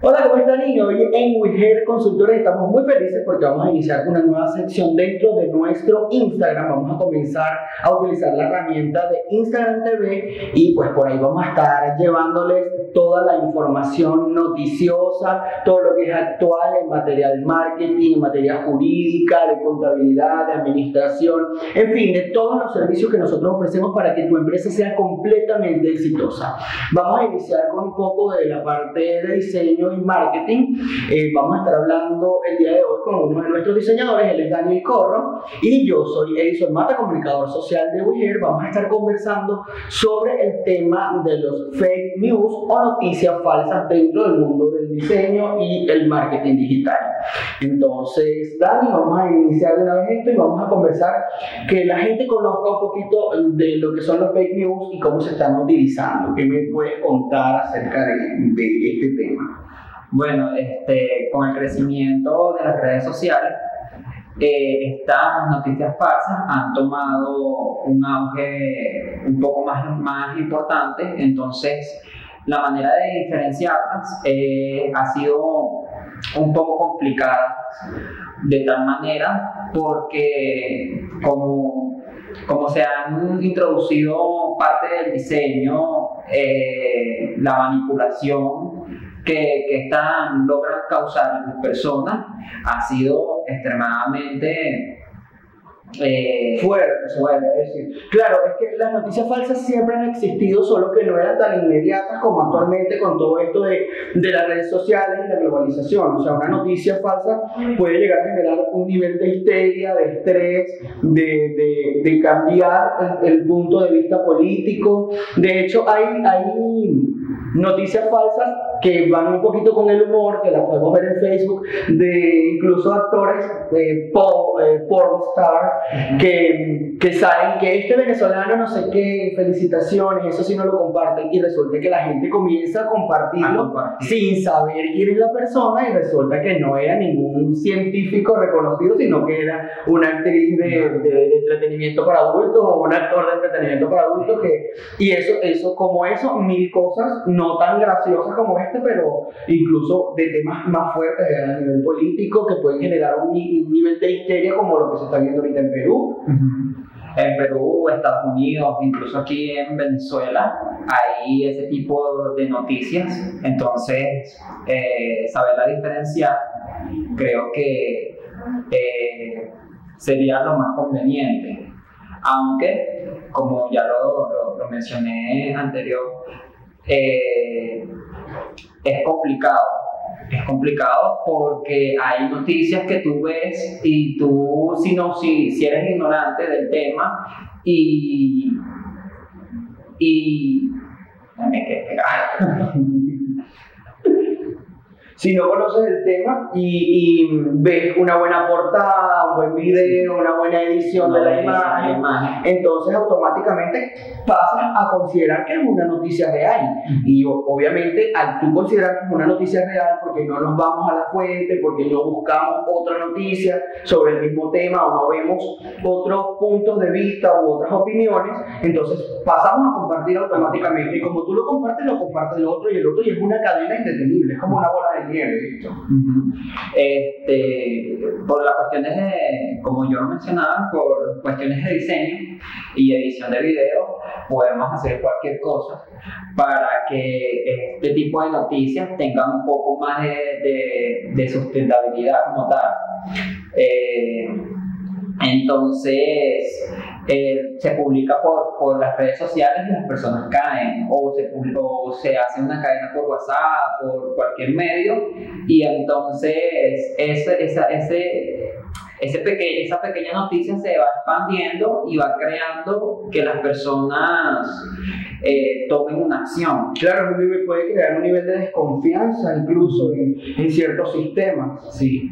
Hola, ¿cómo están? Y hoy en WeHair Consultores estamos muy felices porque vamos a iniciar una nueva sección dentro de nuestro Instagram. Vamos a comenzar a utilizar la herramienta de Instagram TV y pues por ahí vamos a estar llevándoles toda la información noticiosa, todo lo que es actual en materia de marketing, en materia jurídica, de contabilidad, de administración, en fin, de todos los servicios que nosotros ofrecemos para que tu empresa sea completamente exitosa. Vamos a iniciar con un poco de la parte de diseño y marketing. Eh, vamos a estar hablando el día de hoy con uno de nuestros diseñadores, él es Daniel Corro, y yo soy Edison Mata, comunicador social de WeHear. Vamos a estar conversando sobre el tema de los fake news o noticias falsas dentro del mundo del diseño y el marketing digital. Entonces, Dani, vamos a iniciar de una vez esto y vamos a conversar que la gente conozca un poquito de lo que son los fake news y cómo se están utilizando. ¿Qué me puedes contar acerca de, de este tema? Bueno, este, con el crecimiento de las redes sociales, eh, estas noticias falsas han tomado un auge un poco más, más importante, entonces la manera de diferenciarlas eh, ha sido un poco complicada de tal manera porque como, como se han introducido parte del diseño, eh, la manipulación, que, que están, logran causar en las personas ha sido extremadamente eh, fuerte, fuerte. Es decir, claro, es que las noticias falsas siempre han existido, solo que no eran tan inmediatas como actualmente con todo esto de, de las redes sociales y la globalización. O sea, una noticia falsa puede llegar a generar un nivel de histeria, de estrés, de, de, de cambiar el, el, punto de vista político. De hecho, hay, hay noticias falsas que van un poquito con el humor, que las podemos ver en Facebook, de incluso actores eh, pop, eh, pornstar, que, que saben que este venezolano no sé qué, felicitaciones, eso sí no lo comparten, y resulta que la gente comienza a compartirlo sin saber quién es la persona, y resulta que no era ningún científico reconocido, sino que era una actriz de, de, de entretenimiento para adultos o un actor de entretenimiento para adultos, que, y eso, eso, como eso, mil cosas no tan graciosas como este, pero incluso de temas más fuertes a nivel político que pueden generar un, un nivel de histeria como lo que se está viendo ahorita en Perú. Uh -huh. En Perú, Estados Unidos, incluso aquí en Venezuela, hay ese tipo de noticias. Entonces, eh, saber la diferencia creo que eh, sería lo más conveniente. Aunque, como ya lo, lo, lo mencioné anterior, eh, es complicado. Es complicado porque hay noticias que tú ves y tú, si, no, si, si eres ignorante del tema y. y. me quedé. si no conoces el tema y, y, ves una buena portada, un buen video, una buena edición no, de la imagen, imagen, entonces automáticamente pasas a considerar que es una noticia real. Y obviamente al tú considerar que es una noticia real, porque no nos vamos a la fuente, porque no buscamos otra noticia sobre el mismo tema o no vemos otros puntos de vista u otras opiniones, entonces pasamos a compartir automáticamente. Y como tú lo compartes, lo comparte el otro y el otro, y es una cadena indetenible, es como una bola de nieve. ¿visto? Uh -huh. este, por las cuestiones de, como yo lo mencionaba, por cuestiones de diseño y edición de video, podemos hacer cualquier cosa para que este tipo de noticias tengan un poco más de, de, de sustentabilidad como tal. Eh, entonces, eh, se publica por, por, las redes sociales y las personas caen, o se, o se hace una cadena por WhatsApp, por cualquier medio, y entonces ese, esa, ese, ese peque esa pequeña noticia se va expandiendo y va creando que las personas eh, tomen una acción. Claro, puede crear un nivel de desconfianza incluso en, en ciertos sistemas. Sí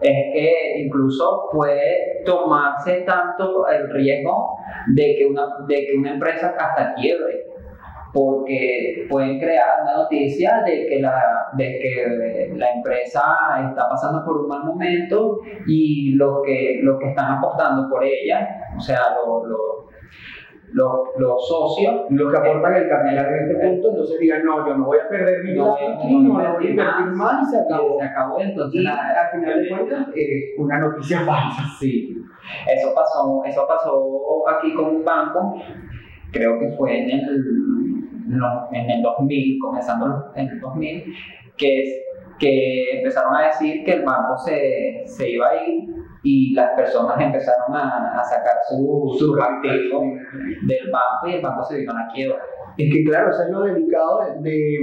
es que incluso puede tomarse tanto el riesgo de que una, de que una empresa hasta quiebre, porque pueden crear una noticia de que, la, de que la empresa está pasando por un mal momento y los que, que están apostando por ella, o sea, los los, los socios, los que aportan el capital en este punto, entonces digan, no, yo no voy a perder mi plata aquí, no, no, voy a invertir más y se acabó. Se acabó, entonces y al final de cuentas, eh, una noticia falsa. Sí, eso pasó, eso pasó aquí con un banco, creo que fue en el, no, en el 2000, comenzando en el 2000, que es que empezaron a decir que el banco se, se iba a ir y las personas empezaron a, a sacar sus su activos del banco y el banco se vino a la quiebra. Es que claro, eso es lo delicado de,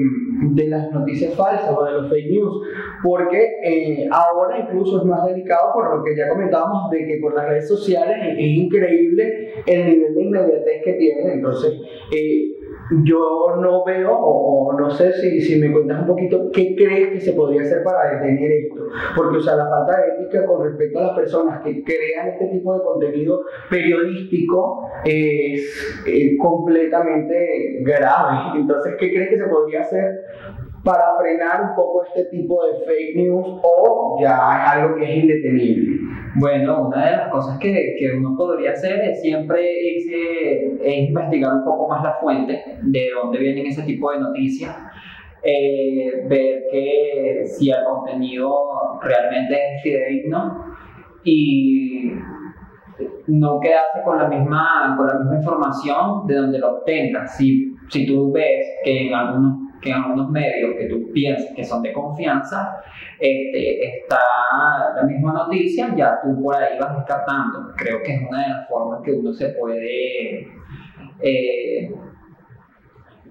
de las noticias falsas o de los fake news, porque eh, ahora incluso es más delicado por lo que ya comentábamos de que por las redes sociales es, es increíble el nivel de inmediatez que tienen, entonces eh, yo no veo, o, no sé si, si, me cuentas un poquito, qué crees que se podría hacer para detener esto. Porque, o sea, la falta de ética con respecto a las personas que crean este tipo de contenido periodístico es, es completamente grave. Entonces, ¿qué crees que se podría hacer para frenar un poco este tipo de fake news o ya es algo que es indetenible? Bueno, una de las cosas que, que uno podría hacer es siempre es investigar un poco más la fuente de dónde vienen ese tipo de noticias. Eh, ver que si el contenido realmente es fidedigno y no quedarse con la misma, con la misma información de donde lo obtengas. Si, si tú ves que en algunos que en algunos medios que tú piensas que son de confianza, este, está la misma noticia, ya tú por ahí vas descartando. Creo que es una de las formas que uno se puede... Eh,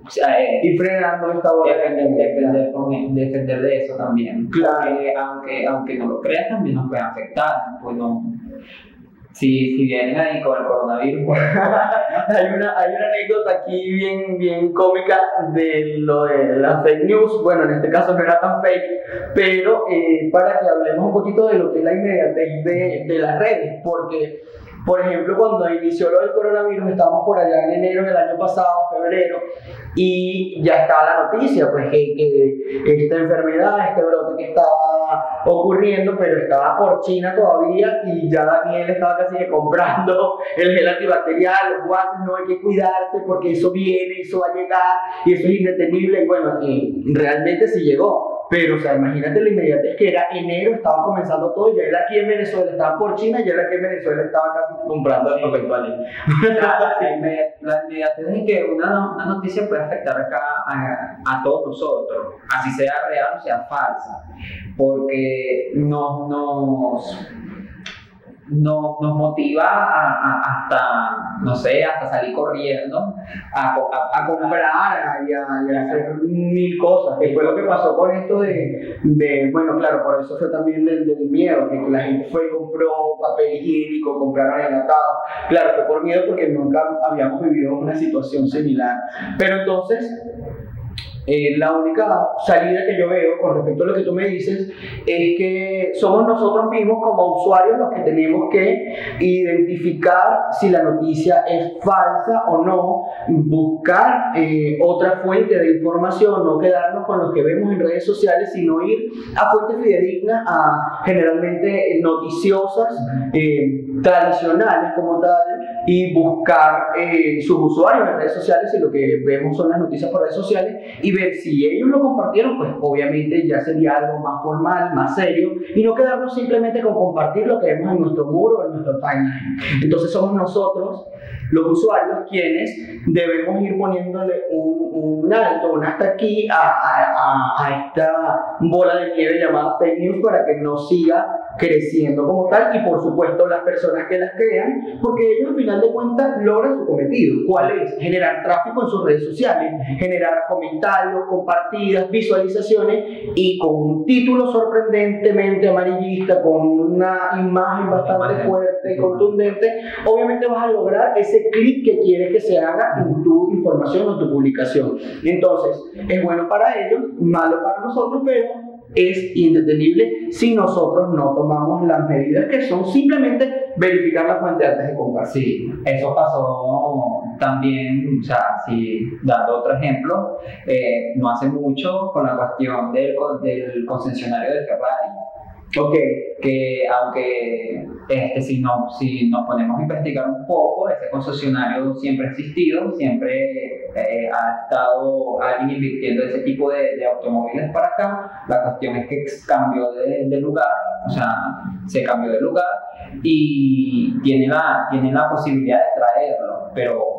o sea, eh, y frenando esta defender, defender, con, defender de eso también. Claro. aunque, aunque no lo creas, también nos puede afectar. Pues no, si, si vienen ahí con el coronavirus. hay, una, hay una anécdota aquí bien, bien cómica de lo de las fake news. Bueno, en este caso no era tan fake, pero eh, para que hablemos un poquito de lo que es la inmediatez de, de las redes, porque por ejemplo, cuando inició lo del coronavirus, estábamos por allá en enero del año pasado, febrero, y ya estaba la noticia, pues que, esta enfermedad, este brote que estaba ocurriendo, pero estaba por China todavía, y ya Daniel estaba casi que comprando el gel antibacterial, los guantes, no hay que cuidarse porque eso viene, eso va a llegar, y eso es indetenible, y bueno, y realmente sí llegó. Pero, o sea, imagínate la inmediatez que era. Enero, estaba comenzando todo, ya era aquí en Venezuela, estaba por China, ya era aquí en Venezuela, estaba casi comprando el papel La inmediatez es que una, una, noticia puede afectar acá a, a, todos nosotros, así sea real o sea falsa, porque nos, nos nos, nos motiva a, hasta, no sé, hasta salir corriendo, a, a, comprar y a, hacer mil cosas, que fue lo que pasó con esto de, de bueno, claro, por eso fue también del, del, miedo, que la gente fue y compró papel higiénico, compraron enlatado, claro, fue por miedo porque nunca habíamos vivido una situación similar, pero entonces eh, la única salida que yo veo con respecto a lo que tú me dices es que somos nosotros mismos como usuarios los que tenemos que identificar si la noticia es falsa o no, buscar eh, otra fuente de información, no quedarnos con lo que vemos en redes sociales, sino ir a fuentes fidedignas, a generalmente noticiosas, eh, tradicionales como tal, y buscar sus usuarios en redes sociales si lo que vemos son las noticias por redes sociales y ver si ellos lo compartieron, pues obviamente ya sería algo más formal, más serio, y no quedarnos simplemente con compartir lo que vemos en nuestro muro o en nuestro timeline. Entonces somos nosotros, los usuarios, quienes debemos ir poniéndole un, alto, un hasta aquí a, a, a esta bola de nieve llamada fake news para que no siga creciendo como tal y por supuesto las personas que las crean, porque ellos al final de cuentas logran su cometido. ¿Cuál es? Generar tráfico en sus redes sociales, generar comentarios, compartidas, visualizaciones y con un título sorprendentemente amarillista, con una imagen bastante fuerte y contundente, obviamente vas a lograr ese clic que quieres que se haga en tu información o tu publicación. Entonces, es bueno para ellos, malo para nosotros, pero es indetenible si nosotros no tomamos las medidas que son simplemente verificar la fuente antes de compartir. Sí, eso pasó también, o sea, si dando otro ejemplo, eh, no hace mucho con la cuestión del, del concesionario de Ferrari Ok. Que aunque este, si, no, si nos ponemos a investigar un poco, ese concesionario siempre ha existido, siempre eh, ha estado alguien invirtiendo ese tipo de, de, automóviles para acá. La cuestión es que cambió de, de lugar, o sea, se cambió de lugar y tiene la, tiene la posibilidad de traerlo, pero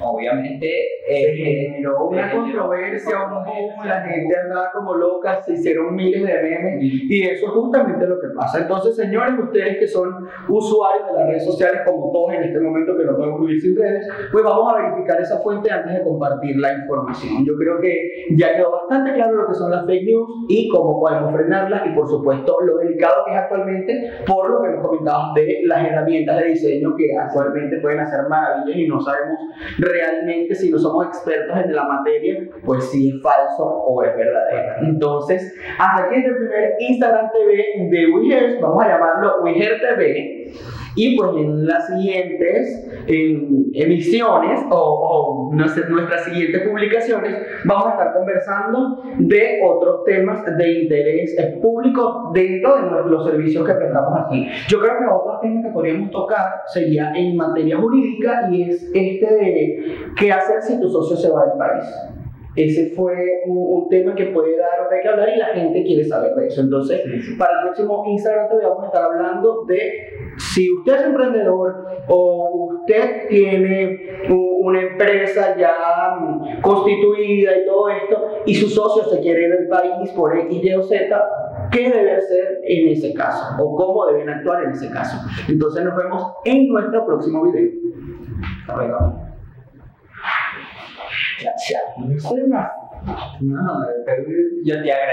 obviamente eh, generó una controversia, un boom, la gente andaba como loca, se hicieron miles de memes y eso es justamente lo que pasa. Entonces, señores, ustedes que son usuarios de las redes sociales, como todos en este momento que no podemos vivir sin redes, pues vamos a verificar esa fuente antes de compartir la información. Yo creo que ya quedó bastante claro lo que son las fake news y cómo podemos frenarlas y por supuesto lo delicado que es actualmente por lo que nos comentabas de las herramientas de diseño que actualmente pueden hacer maravillas y no sabemos realmente si no somos expertos en la materia, pues si es falso o es verdadero. Entonces, hasta aquí es el primer Instagram TV de WeHears, vamos a llamarlo WeHear TV. Y pues en las siguientes emisiones o, o nuestras siguientes publicaciones vamos a estar conversando de otros temas de interés público dentro de los servicios que prestamos aquí. Yo creo que otro tema que podríamos tocar sería en materia jurídica y es este de qué hacer si tu socio se va del país. Ese fue un, tema que puede dar de qué hablar y la gente quiere saber de eso. Entonces, para el próximo Instagram te vamos a estar hablando de si usted es emprendedor o usted tiene una empresa ya constituida y todo esto y su socio se quiere ir del país por X, Y o Z, ¿qué debe hacer en ese caso? O cómo deben actuar en ese caso. Entonces nos vemos en nuestro próximo video. Hasta luego. No, yo te agrego